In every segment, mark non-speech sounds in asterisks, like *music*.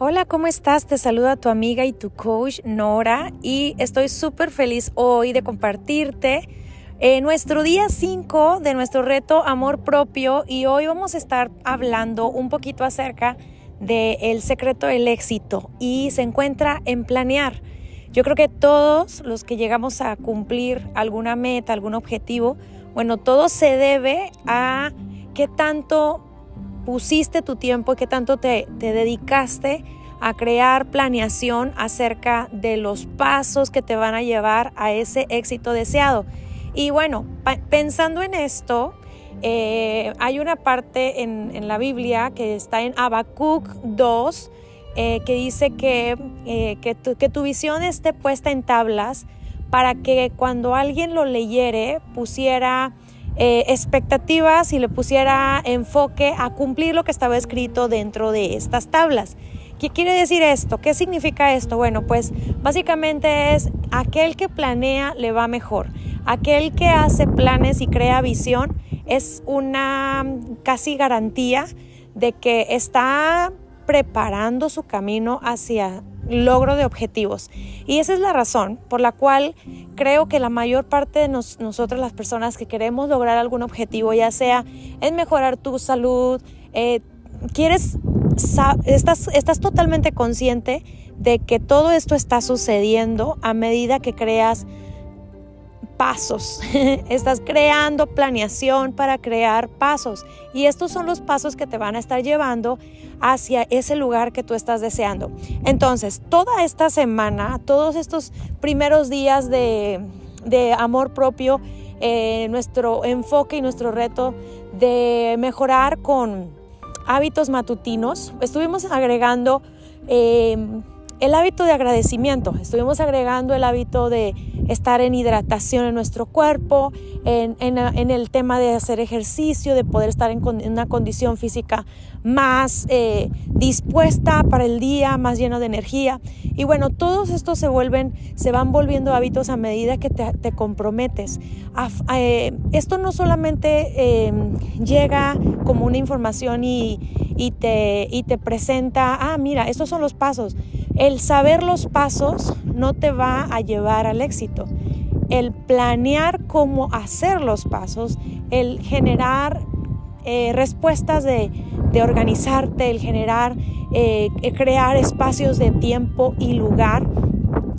Hola, ¿cómo estás? Te saluda tu amiga y tu coach Nora y estoy súper feliz hoy de compartirte eh, nuestro día 5 de nuestro reto Amor Propio y hoy vamos a estar hablando un poquito acerca del el secreto del éxito y se encuentra en planear. Yo creo que todos los que llegamos a cumplir alguna meta, algún objetivo, bueno, todo se debe a qué tanto pusiste tu tiempo qué tanto te, dedicaste a crear planeación acerca de los pasos que te van a llevar a ese éxito deseado. Y bueno, pensando en esto, eh, hay una parte en, la Biblia que está en Habacuc 2 eh, que dice que, eh, que, tu, que tu visión esté puesta en tablas para que cuando alguien lo leyere pusiera eh, expectativas y le pusiera enfoque a cumplir lo que estaba escrito dentro de estas tablas. ¿Qué quiere decir esto? ¿Qué significa esto? Bueno, pues básicamente es aquel que planea le va mejor. Aquel que hace planes y crea visión es una casi garantía de que está preparando su camino hacia logro de objetivos. Y esa es la razón por la cual creo que la mayor parte de nosotros, las personas que queremos lograr algún objetivo, ya sea en mejorar tu salud, eh, quieres, estás, estás totalmente consciente de que todo esto está sucediendo a medida que creas pasos. *laughs* Estás creando planeación para crear pasos. Y estos son los pasos que te van a estar llevando hacia ese lugar que tú estás deseando. Entonces, toda esta semana, todos estos primeros días de, amor propio, eh, nuestro enfoque y nuestro reto de mejorar con hábitos matutinos, estuvimos agregando eh, el hábito de agradecimiento, estuvimos agregando el hábito de estar en hidratación en nuestro cuerpo, en, el tema de hacer ejercicio, de poder estar en, una condición física más eh, dispuesta para el día, más lleno de energía. Y bueno, todos estos se vuelven, se van volviendo hábitos a medida que te, comprometes. Eh, esto no solamente em, llega como una información y, te presenta, ah, mira, estos son los pasos. El saber los pasos no te va a llevar al éxito. El planear cómo hacer los pasos, el generar eh, respuestas de, organizarte, el generar, eh, crear espacios de tiempo y lugar,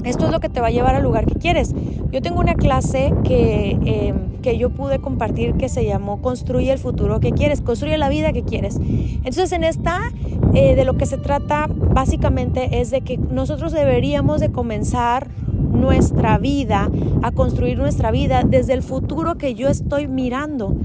esto es lo que te va a llevar al lugar que quieres. Yo tengo una clase que, em, que yo pude compartir que se llamó Construye el futuro que quieres, construye la vida que quieres. Entonces en esta eh, de lo que se trata básicamente es de que nosotros deberíamos de comenzar nuestra vida, a construir nuestra vida desde el futuro que yo estoy mirando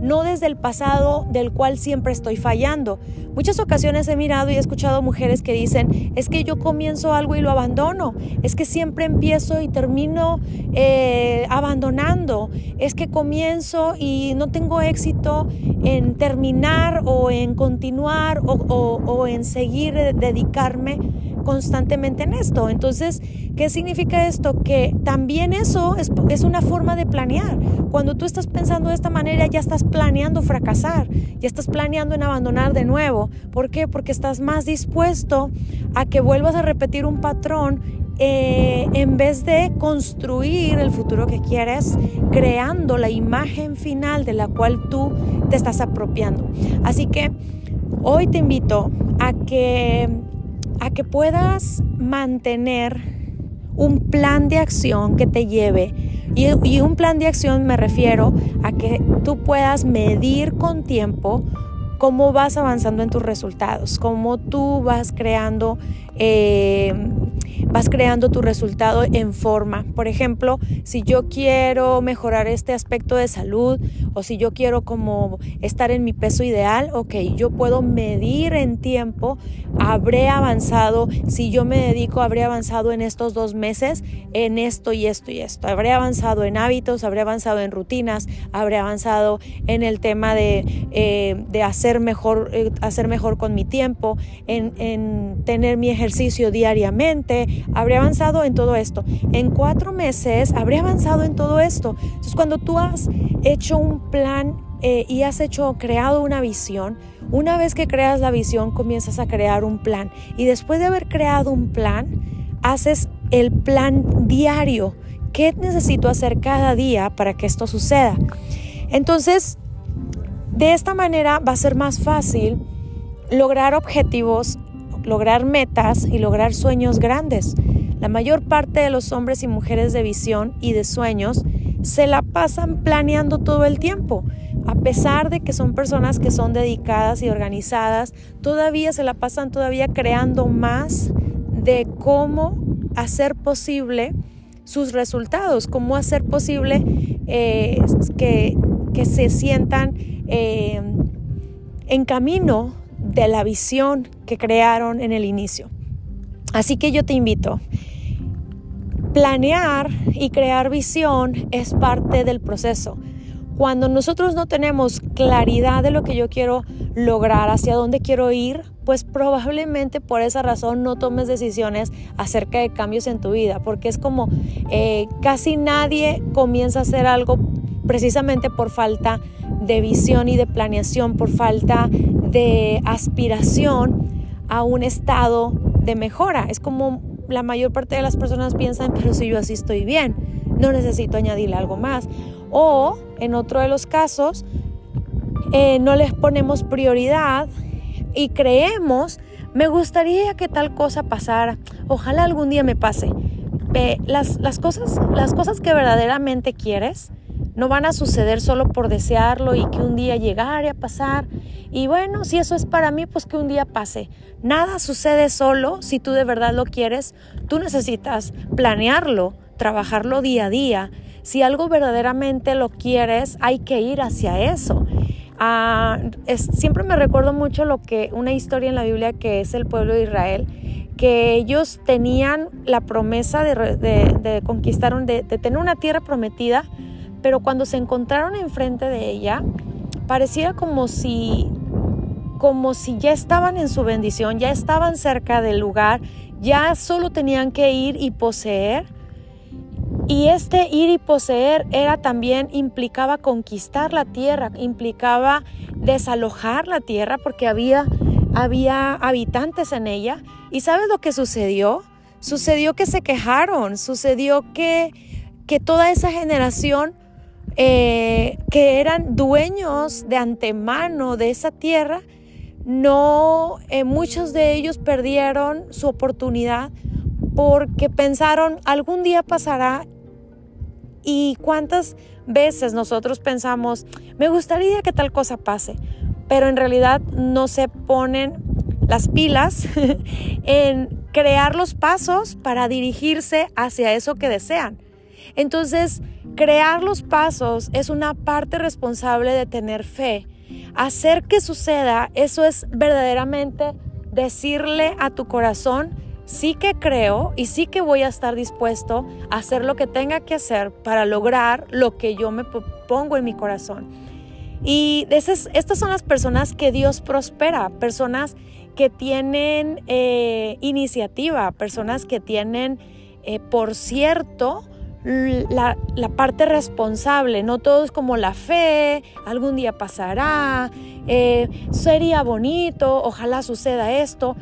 no desde el pasado del cual siempre estoy fallando. Muchas ocasiones he mirado y he escuchado mujeres que dicen, es que yo comienzo algo y lo abandono, es que siempre empiezo y termino eh, abandonando, es que comienzo y no tengo éxito en terminar o en continuar o, en seguir dedicarme constantemente en esto. Entonces, ¿qué significa esto? Que también eso es, es, una forma de planear. Cuando tú estás pensando de esta manera, ya estás planeando fracasar, ya estás planeando en abandonar de nuevo. ¿Por qué? Porque estás más dispuesto a que vuelvas a repetir un patrón eh, en vez de construir el futuro que quieres, creando la imagen final de la cual tú te estás apropiando. Así que hoy te invito a que a que puedas mantener un plan de acción que te lleve. Y, un plan de acción me refiero a que tú puedas medir con tiempo cómo vas avanzando en tus resultados, cómo tú vas creando eh, vas creando tu resultado en forma. Por ejemplo, si yo quiero mejorar este aspecto de salud o si yo quiero como estar en mi peso ideal, ok, yo puedo medir en tiempo, habré avanzado, si yo me dedico, habré avanzado en estos dos meses en esto y esto y esto. Habré avanzado en hábitos, habré avanzado en rutinas, habré avanzado en el tema de, eh, de hacer, mejor, eh, hacer mejor con mi tiempo, en, en tener mi ejercicio diariamente, habría avanzado en todo esto. En cuatro meses habría avanzado en todo esto. Entonces, cuando tú has hecho un plan eh, y has hecho, creado una visión, una vez que creas la visión comienzas a crear un plan y después de haber creado un plan, haces el plan diario. ¿Qué necesito hacer cada día para que esto suceda? Entonces, de esta manera va a ser más fácil lograr objetivos, lograr metas y lograr sueños grandes. La mayor parte de los hombres y mujeres de visión y de sueños se la pasan planeando todo el tiempo. A pesar de que son personas que son dedicadas y organizadas, todavía se la pasan todavía creando más de cómo hacer posible sus resultados, cómo hacer posible eh, que, se sientan eh, en camino de la visión que crearon en el inicio. Así que yo te invito, planear y crear visión es parte del proceso. Cuando nosotros no tenemos claridad de lo que yo quiero lograr, hacia dónde quiero ir, pues probablemente por esa razón no tomes decisiones acerca de cambios en tu vida, porque es como eh, casi nadie comienza a hacer algo precisamente por falta de visión y de planeación, por falta de aspiración a un estado de mejora. Es como la mayor parte de las personas piensan, pero si yo así estoy bien, no necesito añadirle algo más. O en otro de los casos, eh, no les ponemos prioridad y creemos, me gustaría que tal cosa pasara, ojalá algún día me pase. las, las, cosas, las cosas que verdaderamente quieres no van a suceder solo por desearlo y que un día llegare a pasar. Y bueno, si eso es para mí, pues que un día pase. Nada sucede solo si tú de verdad lo quieres. Tú necesitas planearlo, trabajarlo día a día. Si algo verdaderamente lo quieres, hay que ir hacia eso. Ah, siempre me recuerdo mucho lo que una historia en la Biblia que es el pueblo de Israel, que ellos tenían la promesa de, conquistar, de tener una tierra prometida, pero cuando se encontraron enfrente de ella, parecía como si como si ya estaban en su bendición, ya estaban cerca del lugar, ya solo tenían que ir y poseer. Y este ir y poseer era también implicaba conquistar la tierra, implicaba desalojar la tierra porque había había habitantes en ella. ¿Y sabes lo que sucedió? Sucedió que se quejaron, sucedió que que toda esa generación eh, que eran dueños de antemano de esa tierra, no, eh, muchos de ellos perdieron su oportunidad porque pensaron algún día pasará y cuántas veces nosotros pensamos, me gustaría que tal cosa pase, pero en realidad no se ponen las pilas *laughs* en crear los pasos para dirigirse hacia eso que desean. Entonces, crear los pasos es una parte responsable de tener fe. Hacer que suceda, eso es verdaderamente decirle a tu corazón, sí que creo y sí que voy a estar dispuesto a hacer lo que tenga que hacer para lograr lo que yo me pongo en mi corazón. Y estas son las personas que Dios prospera, personas que tienen eh, iniciativa, personas que tienen, eh, por cierto, la, parte responsable, no todo es como la fe, algún día pasará, eh, sería bonito, ojalá suceda esto.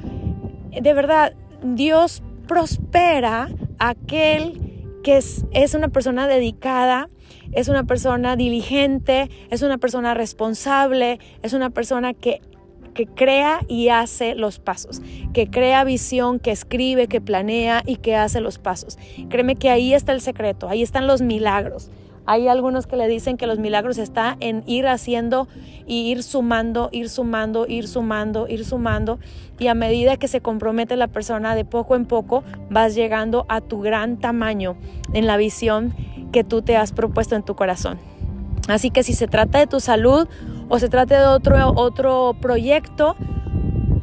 De verdad, Dios prospera a aquel que es, es una persona dedicada, es una persona diligente, es una persona responsable, es una persona que que crea y hace los pasos, que crea visión, que escribe, que planea y que hace los pasos. Créeme que ahí está el secreto, ahí están los milagros. Hay algunos que le dicen que los milagros está en ir haciendo y ir sumando, ir sumando, ir sumando, ir sumando. Y a medida que se compromete la persona, de poco en poco vas llegando a tu gran tamaño en la visión que tú te has propuesto en tu corazón. Así que si se trata de tu salud o se trata de otro, otro proyecto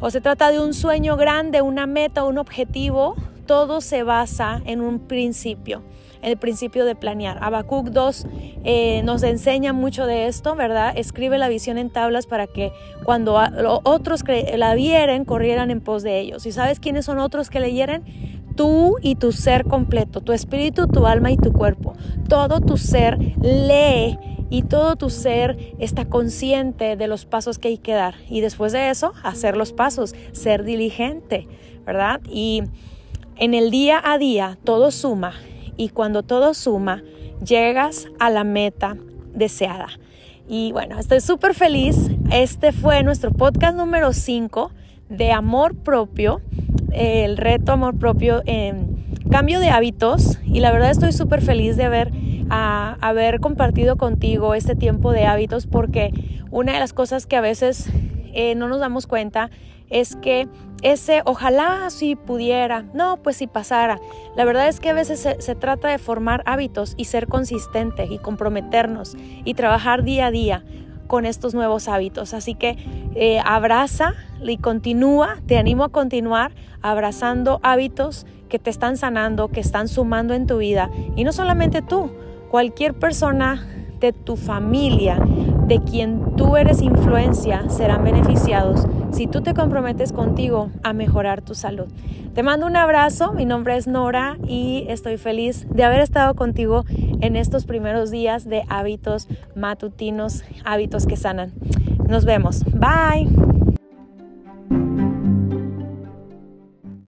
o se trata de un sueño grande, una meta, un objetivo, todo se basa en un principio, en el principio de planear. Habacuc 2 eh, nos enseña mucho de esto, ¿verdad? Escribe la visión en tablas para que cuando otros la vieren, corrieran en pos de ellos. ¿Y sabes quiénes son otros que leyeran? Tú y tu ser completo, tu espíritu, tu alma y tu cuerpo. Todo tu ser lee y todo tu ser está consciente de los pasos que hay que dar. Y después de eso, hacer los pasos, ser diligente, ¿verdad? Y en el día a día todo suma y cuando todo suma, llegas a la meta deseada. Y bueno, estoy súper feliz. Este fue nuestro podcast número 5 de amor propio, el reto amor propio en cambio de hábitos. Y la verdad estoy súper feliz de haber, haber compartido contigo este tiempo de hábitos porque una de las cosas que a veces eh, no nos damos cuenta es que ese ojalá si pudiera, no, pues si pasara. La verdad es que a veces se, trata de formar hábitos y ser consistente y comprometernos y trabajar día a día con estos nuevos hábitos. Así que eh, abraza y continúa, te animo a continuar abrazando hábitos que te están sanando, que están sumando en tu vida. Y no solamente tú, cualquier persona de tu familia, de quien tú eres influencia, serán beneficiados si tú te comprometes contigo a mejorar tu salud. Te mando un abrazo, mi nombre es Nora y estoy feliz de haber estado contigo en estos primeros días de hábitos matutinos, hábitos que sanan. Nos vemos. Bye.